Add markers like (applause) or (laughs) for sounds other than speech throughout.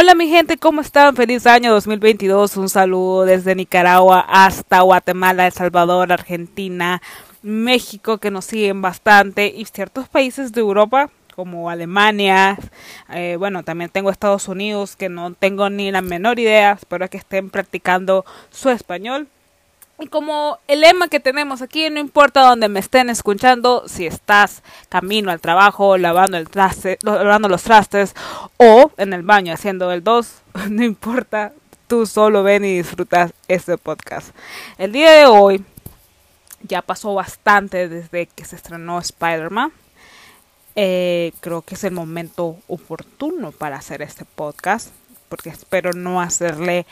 Hola mi gente, ¿cómo están? Feliz año 2022. Un saludo desde Nicaragua hasta Guatemala, El Salvador, Argentina, México, que nos siguen bastante, y ciertos países de Europa como Alemania, eh, bueno, también tengo Estados Unidos, que no tengo ni la menor idea, espero que estén practicando su español. Y como el lema que tenemos aquí, no importa donde me estén escuchando, si estás camino al trabajo, lavando, los trastes o en el baño haciendo el 2, (laughs) no importa, tú solo ven y disfrutas este podcast. El día de hoy ya pasó bastante desde que se estrenó Spider-Man. Eh, creo que es el momento oportuno para hacer este podcast, porque espero no hacerle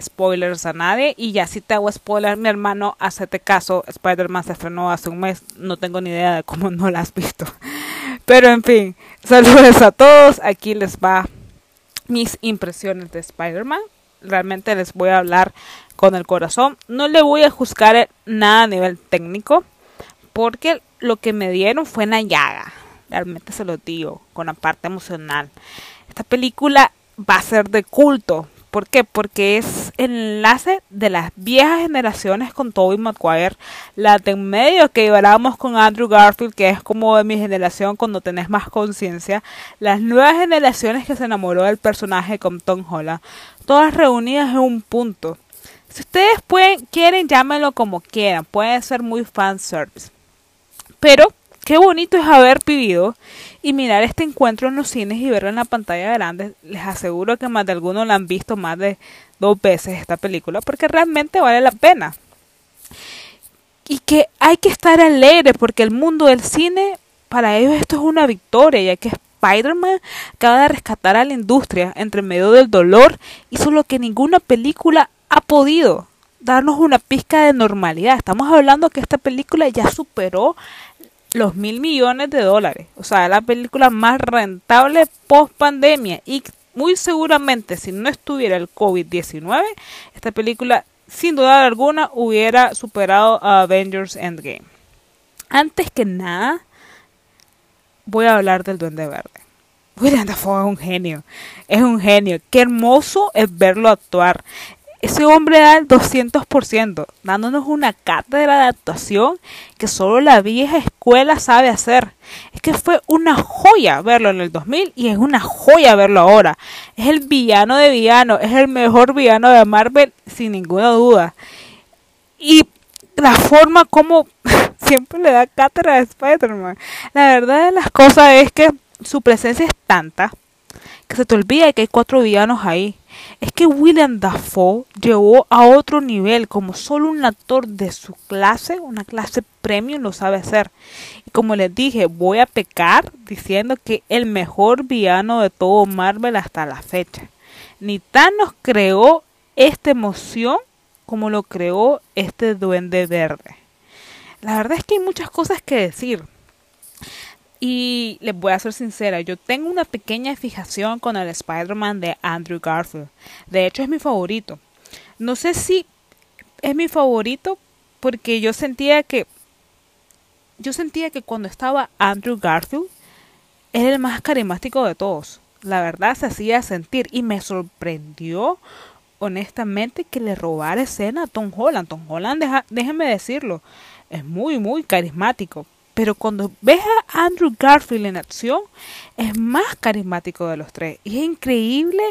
spoilers a nadie. Y ya si te hago spoiler, mi hermano, hacete caso. Spider-Man se estrenó hace un mes. No tengo ni idea de cómo no la has visto. (laughs) Pero en fin, saludos a todos. Aquí les va mis impresiones de Spider-Man. Realmente les voy a hablar con el corazón. No le voy a juzgar nada a nivel técnico. Porque lo que me dieron fue una llaga. Realmente se lo digo. Con la parte emocional. Esta película va a ser de culto ¿Por qué? Porque es enlace de las viejas generaciones con Tobey Maguire, la de en medio que llevábamos con Andrew Garfield, que es como de mi generación cuando tenés más conciencia, las nuevas generaciones que se enamoró del personaje con Tom Holland, todas reunidas en un punto. Si ustedes pueden, quieren, llámenlo como quieran, puede ser muy fanservice. Pero Qué bonito es haber vivido y mirar este encuentro en los cines y verlo en la pantalla grande. Les aseguro que más de algunos la han visto más de dos veces esta película porque realmente vale la pena. Y que hay que estar alegre porque el mundo del cine, para ellos esto es una victoria, ya que Spider-Man acaba de rescatar a la industria entre medio del dolor, hizo lo que ninguna película ha podido darnos una pizca de normalidad. Estamos hablando que esta película ya superó los mil millones de dólares. O sea, la película más rentable post pandemia. Y muy seguramente, si no estuviera el COVID-19, esta película, sin duda alguna, hubiera superado a Avengers Endgame. Antes que nada, voy a hablar del Duende Verde. William Dafoe es un genio, es un genio. Qué hermoso es verlo actuar ese hombre da el 200%, dándonos una cátedra de actuación que solo la vieja escuela sabe hacer. Es que fue una joya verlo en el 2000 y es una joya verlo ahora. Es el villano de villano, es el mejor villano de Marvel sin ninguna duda. Y la forma como (laughs) siempre le da cátedra a Spider-Man. La verdad de las cosas es que su presencia es tanta que se te olvida que hay cuatro villanos ahí es que William Dafoe llevó a otro nivel como solo un actor de su clase, una clase premium lo sabe hacer. Y como les dije, voy a pecar diciendo que el mejor villano de todo Marvel hasta la fecha. Ni tan nos creó esta emoción como lo creó este duende verde. La verdad es que hay muchas cosas que decir. Y les voy a ser sincera, yo tengo una pequeña fijación con el Spider-Man de Andrew Garfield. De hecho, es mi favorito. No sé si es mi favorito porque yo sentía que yo sentía que cuando estaba Andrew Garfield era el más carismático de todos. La verdad se hacía sentir y me sorprendió honestamente que le robara escena a Tom Holland. Tom Holland, déjenme decirlo, es muy, muy carismático. Pero cuando ves a Andrew Garfield en acción, es más carismático de los tres. Y es increíble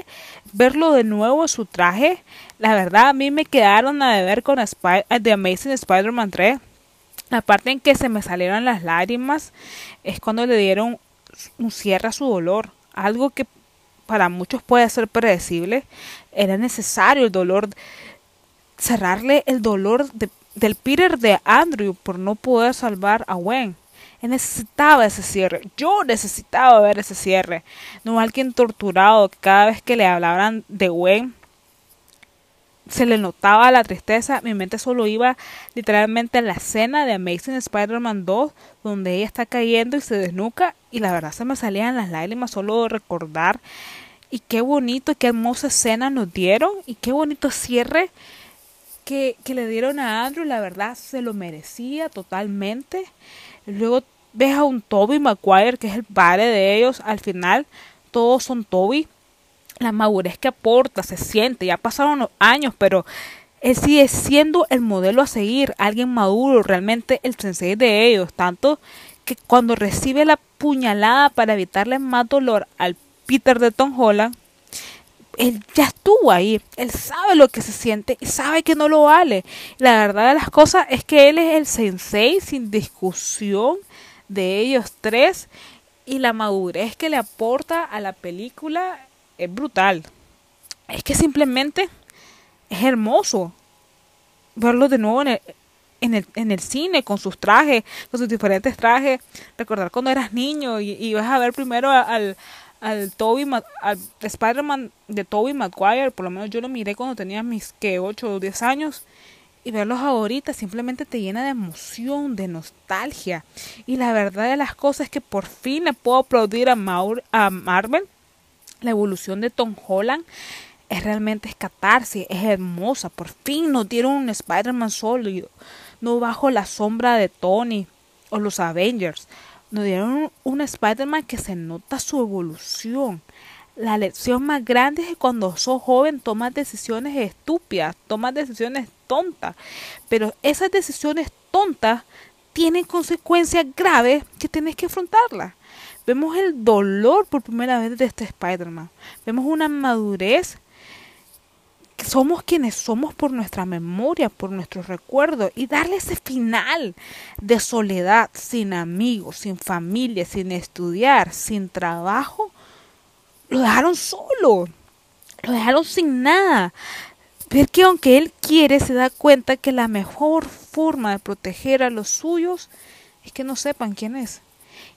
verlo de nuevo en su traje. La verdad, a mí me quedaron a ver con The Amazing Spider-Man 3. La parte en que se me salieron las lágrimas es cuando le dieron un cierre a su dolor. Algo que para muchos puede ser predecible. Era necesario el dolor, cerrarle el dolor de del Peter de Andrew por no poder salvar a Gwen. Él necesitaba ese cierre. Yo necesitaba ver ese cierre. No alguien torturado que cada vez que le hablaban de Gwen se le notaba la tristeza. Mi mente solo iba literalmente a la escena de Amazing Spider-Man 2 donde ella está cayendo y se desnuca y la verdad se me salían las lágrimas solo de recordar. Y qué bonito y qué hermosa escena nos dieron y qué bonito cierre que, le dieron a Andrew, la verdad se lo merecía totalmente. Luego ves a un Toby Maguire, que es el padre de ellos, al final todos son Toby. la madurez que aporta, se siente, ya pasaron los años, pero él sigue siendo el modelo a seguir, alguien maduro, realmente el sensei de ellos, tanto que cuando recibe la puñalada para evitarle más dolor al Peter de Tom Holland, él ya estuvo ahí, él sabe lo que se siente y sabe que no lo vale. La verdad de las cosas es que él es el sensei sin discusión de ellos tres y la madurez que le aporta a la película es brutal. Es que simplemente es hermoso verlo de nuevo en el, en el, en el cine con sus trajes, con sus diferentes trajes. Recordar cuando eras niño y, y vas a ver primero al, al Toby, al Spider-Man de Toby Maguire, por lo menos yo lo miré cuando tenía mis que 8 o 10 años y verlos ahorita simplemente te llena de emoción, de nostalgia. Y la verdad de las cosas es que por fin le puedo aplaudir a, Marvel la evolución de Tom Holland es realmente escatarse, es hermosa. Por fin nos dieron un Spider-Man sólido, no bajo la sombra de Tony o los Avengers. Nos dieron un Spider-Man que se nota su evolución. La lección más grande es que cuando sos joven tomas decisiones estúpidas, tomas decisiones tontas. Pero esas decisiones tontas tienen consecuencias graves que tienes que afrontarlas. Vemos el dolor por primera vez de este Spider-Man. Vemos una madurez. Somos quienes somos por nuestra memoria, por nuestros recuerdos. Y darle ese final de soledad, sin amigos, sin familia, sin estudiar, sin trabajo. Lo dejaron solo. Lo dejaron sin nada. Ver que aunque él quiere, se da cuenta que la mejor forma de proteger a los suyos es que no sepan quién es.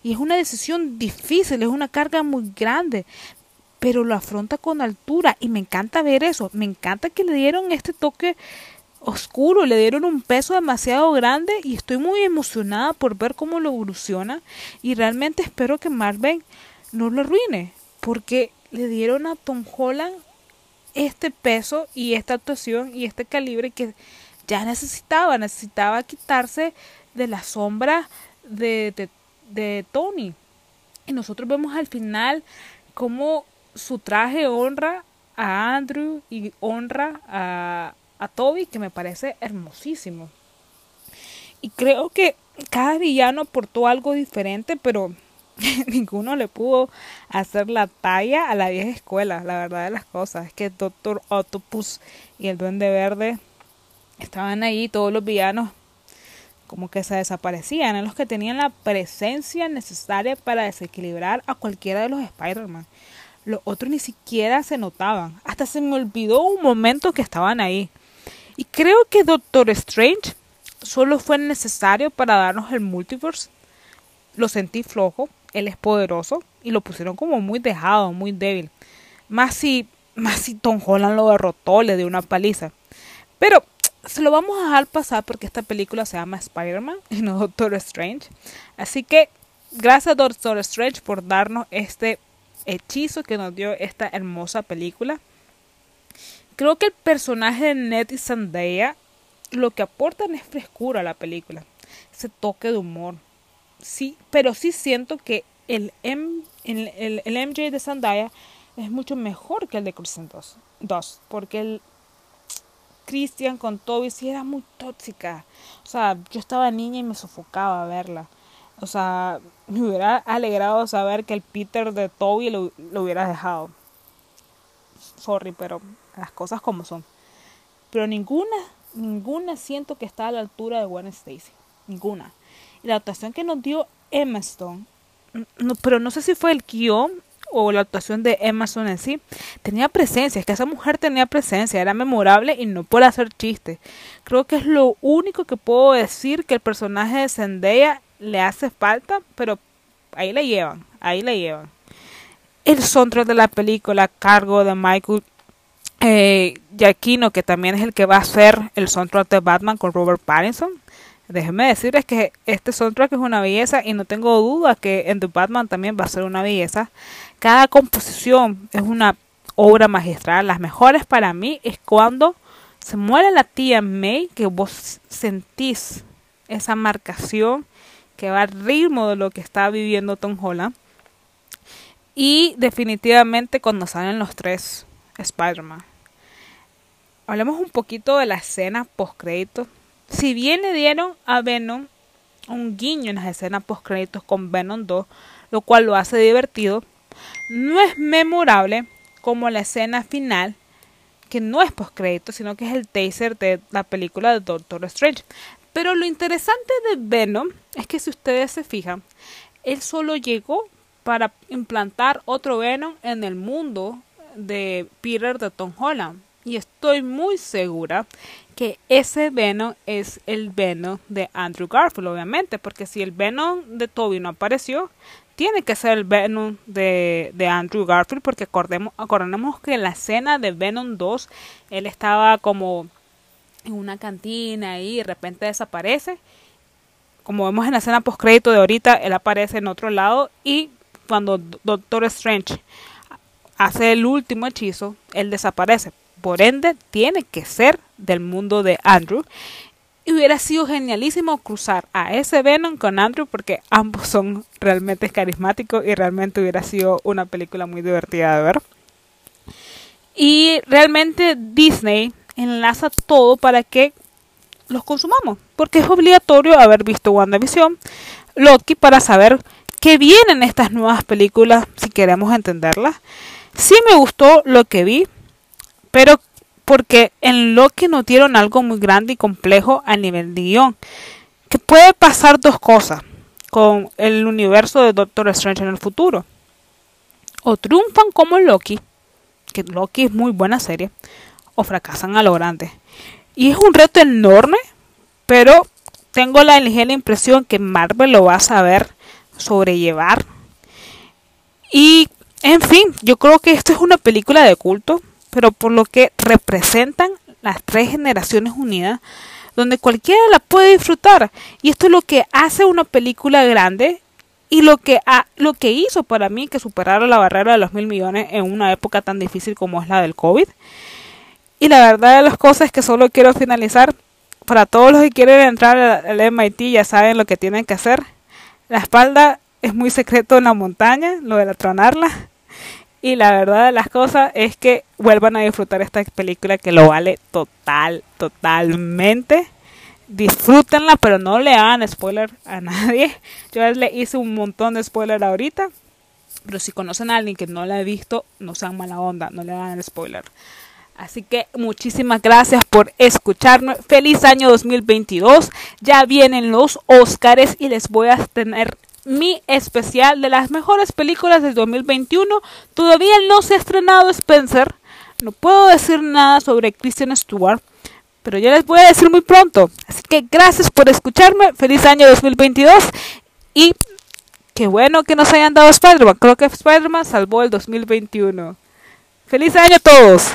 Y es una decisión difícil, es una carga muy grande, pero lo afronta con altura y me encanta ver eso, me encanta que le dieron este toque oscuro, le dieron un peso demasiado grande y estoy muy emocionada por ver cómo lo evoluciona y realmente espero que Marvel no lo arruine, porque le dieron a Tom Holland este peso y esta actuación y este calibre que ya necesitaba, necesitaba quitarse de la sombra de, de de Tony. Y nosotros vemos al final cómo su traje honra a Andrew y honra a, a Toby, que me parece hermosísimo. Y creo que cada villano aportó algo diferente, pero (laughs) ninguno le pudo hacer la talla a la vieja escuela, la verdad de las cosas. Es que Doctor Octopus y el Duende Verde estaban ahí, todos los villanos como que se desaparecían, eran los que tenían la presencia necesaria para desequilibrar a cualquiera de los Spider-Man. Los otros ni siquiera se notaban. Hasta se me olvidó un momento que estaban ahí. Y creo que Doctor Strange solo fue necesario para darnos el multiverse. Lo sentí flojo, él es poderoso y lo pusieron como muy dejado, muy débil. Más si, más si Tom Holland lo derrotó, le dio una paliza. Pero se lo vamos a dejar pasar porque esta película se llama Spider-Man y no Doctor Strange. Así que gracias Doctor Strange por darnos este hechizo que nos dio esta hermosa película. Creo que el personaje de Ned y lo que aportan es frescura a la película, ese toque de humor. Sí, pero sí siento que el, M, el, MJ de Zendaya es mucho mejor que el de Kristen 2, porque el Christian con Toby sí era muy tóxica. O sea, yo estaba niña y me sofocaba verla. O sea, me hubiera alegrado saber que el Peter de Toby lo, lo hubiera dejado. Sorry, pero las cosas como son. Pero ninguna, ninguna siento que está a la altura de Gwen Stacy. Ninguna. Y la actuación que nos dio Emma Stone, pero no sé si fue el guion o la actuación de Emma Stone en sí, tenía presencia, es que esa mujer tenía presencia, era memorable y no puede hacer chistes. Creo que es lo único que puedo decir que el personaje de Zendaya le hace falta, pero ahí le llevan, ahí le llevan. El soundtrack de la película a cargo de Michael eh, Giacchino, que también es el que va a hacer el soundtrack de Batman con Robert Pattinson. Déjenme decirles que este soundtrack es una belleza y no tengo duda que en The Batman también va a ser una belleza. Cada composición es una obra magistral. Las mejores para mí es cuando se muere la tía May, que vos sentís esa marcación que va al ritmo de lo que está viviendo Tom Holland. Y definitivamente cuando salen los tres Spider-Man. Hablemos un poquito de la escena post-créditos. Si bien le dieron a Venom un guiño en las escenas post-créditos con Venom 2, lo cual lo hace divertido, no es memorable como la escena final, que no es post-crédito, sino que es el taser de la película de Doctor Strange. Pero lo interesante de Venom es que si ustedes se fijan, él solo llegó para implantar otro Venom en el mundo de Peter de Tom Holland. Y estoy muy segura que ese Venom es el Venom de Andrew Garfield, obviamente, porque si el Venom de Toby no apareció, tiene que ser el Venom de, Andrew Garfield, porque acordemos, acordemos que en la escena de Venom 2, él estaba como en una cantina y de repente desaparece. Como vemos en la escena post crédito de ahorita, él aparece en otro lado y cuando Doctor Strange hace el último hechizo, él desaparece. Por ende, tiene que ser del mundo de Andrew. Y hubiera sido genialísimo cruzar a ese Venom con Andrew porque ambos son realmente carismáticos y realmente hubiera sido una película muy divertida de ver. Y realmente Disney enlaza todo para que los consumamos. Porque es obligatorio haber visto WandaVision, Loki, para saber qué vienen estas nuevas películas, si queremos entenderlas. Sí me gustó lo que vi, pero porque en Loki no dieron algo muy grande y complejo a nivel de guion. Que puede pasar dos cosas con el universo de Doctor Strange en el futuro. O triunfan como Loki, que Loki es muy buena serie, o fracasan a lo grande. Y es un reto enorme, pero tengo la ligera impresión que Marvel lo va a saber sobrellevar. Y, en fin, yo creo que esto es una película de culto, pero por lo que representan las tres generaciones unidas, donde cualquiera la puede disfrutar. Y esto es lo que hace una película grande y lo que, ha, lo que hizo para mí que superara la barrera de los mil millones en una época tan difícil como es la del COVID. Y la verdad de las cosas es que solo quiero finalizar. Para todos los que quieren entrar al MIT ya saben lo que tienen que hacer. La espalda es muy secreto en la montaña, lo de la tronarla. Y la verdad de las cosas es que vuelvan a disfrutar esta película que lo vale total, totalmente. Disfrútenla, pero no le hagan spoiler a (laughs) nadie. Yo le hice un montón de spoiler ahorita. Pero si conocen a alguien que no la ha visto, no sean mala onda, no le hagan spoiler. Así que muchísimas gracias por escucharme. Feliz año 2022. Ya vienen los Óscares y les voy a tener mi especial de las mejores películas del 2021. Todavía no se ha estrenado Spencer. No puedo decir nada sobre Christian Stewart, pero ya les voy a decir muy pronto. Así que gracias por escucharme. Feliz año 2022 y qué bueno que nos hayan dado Spider-Man. Creo que Spider-Man salvó el 2021. Feliz año a todos.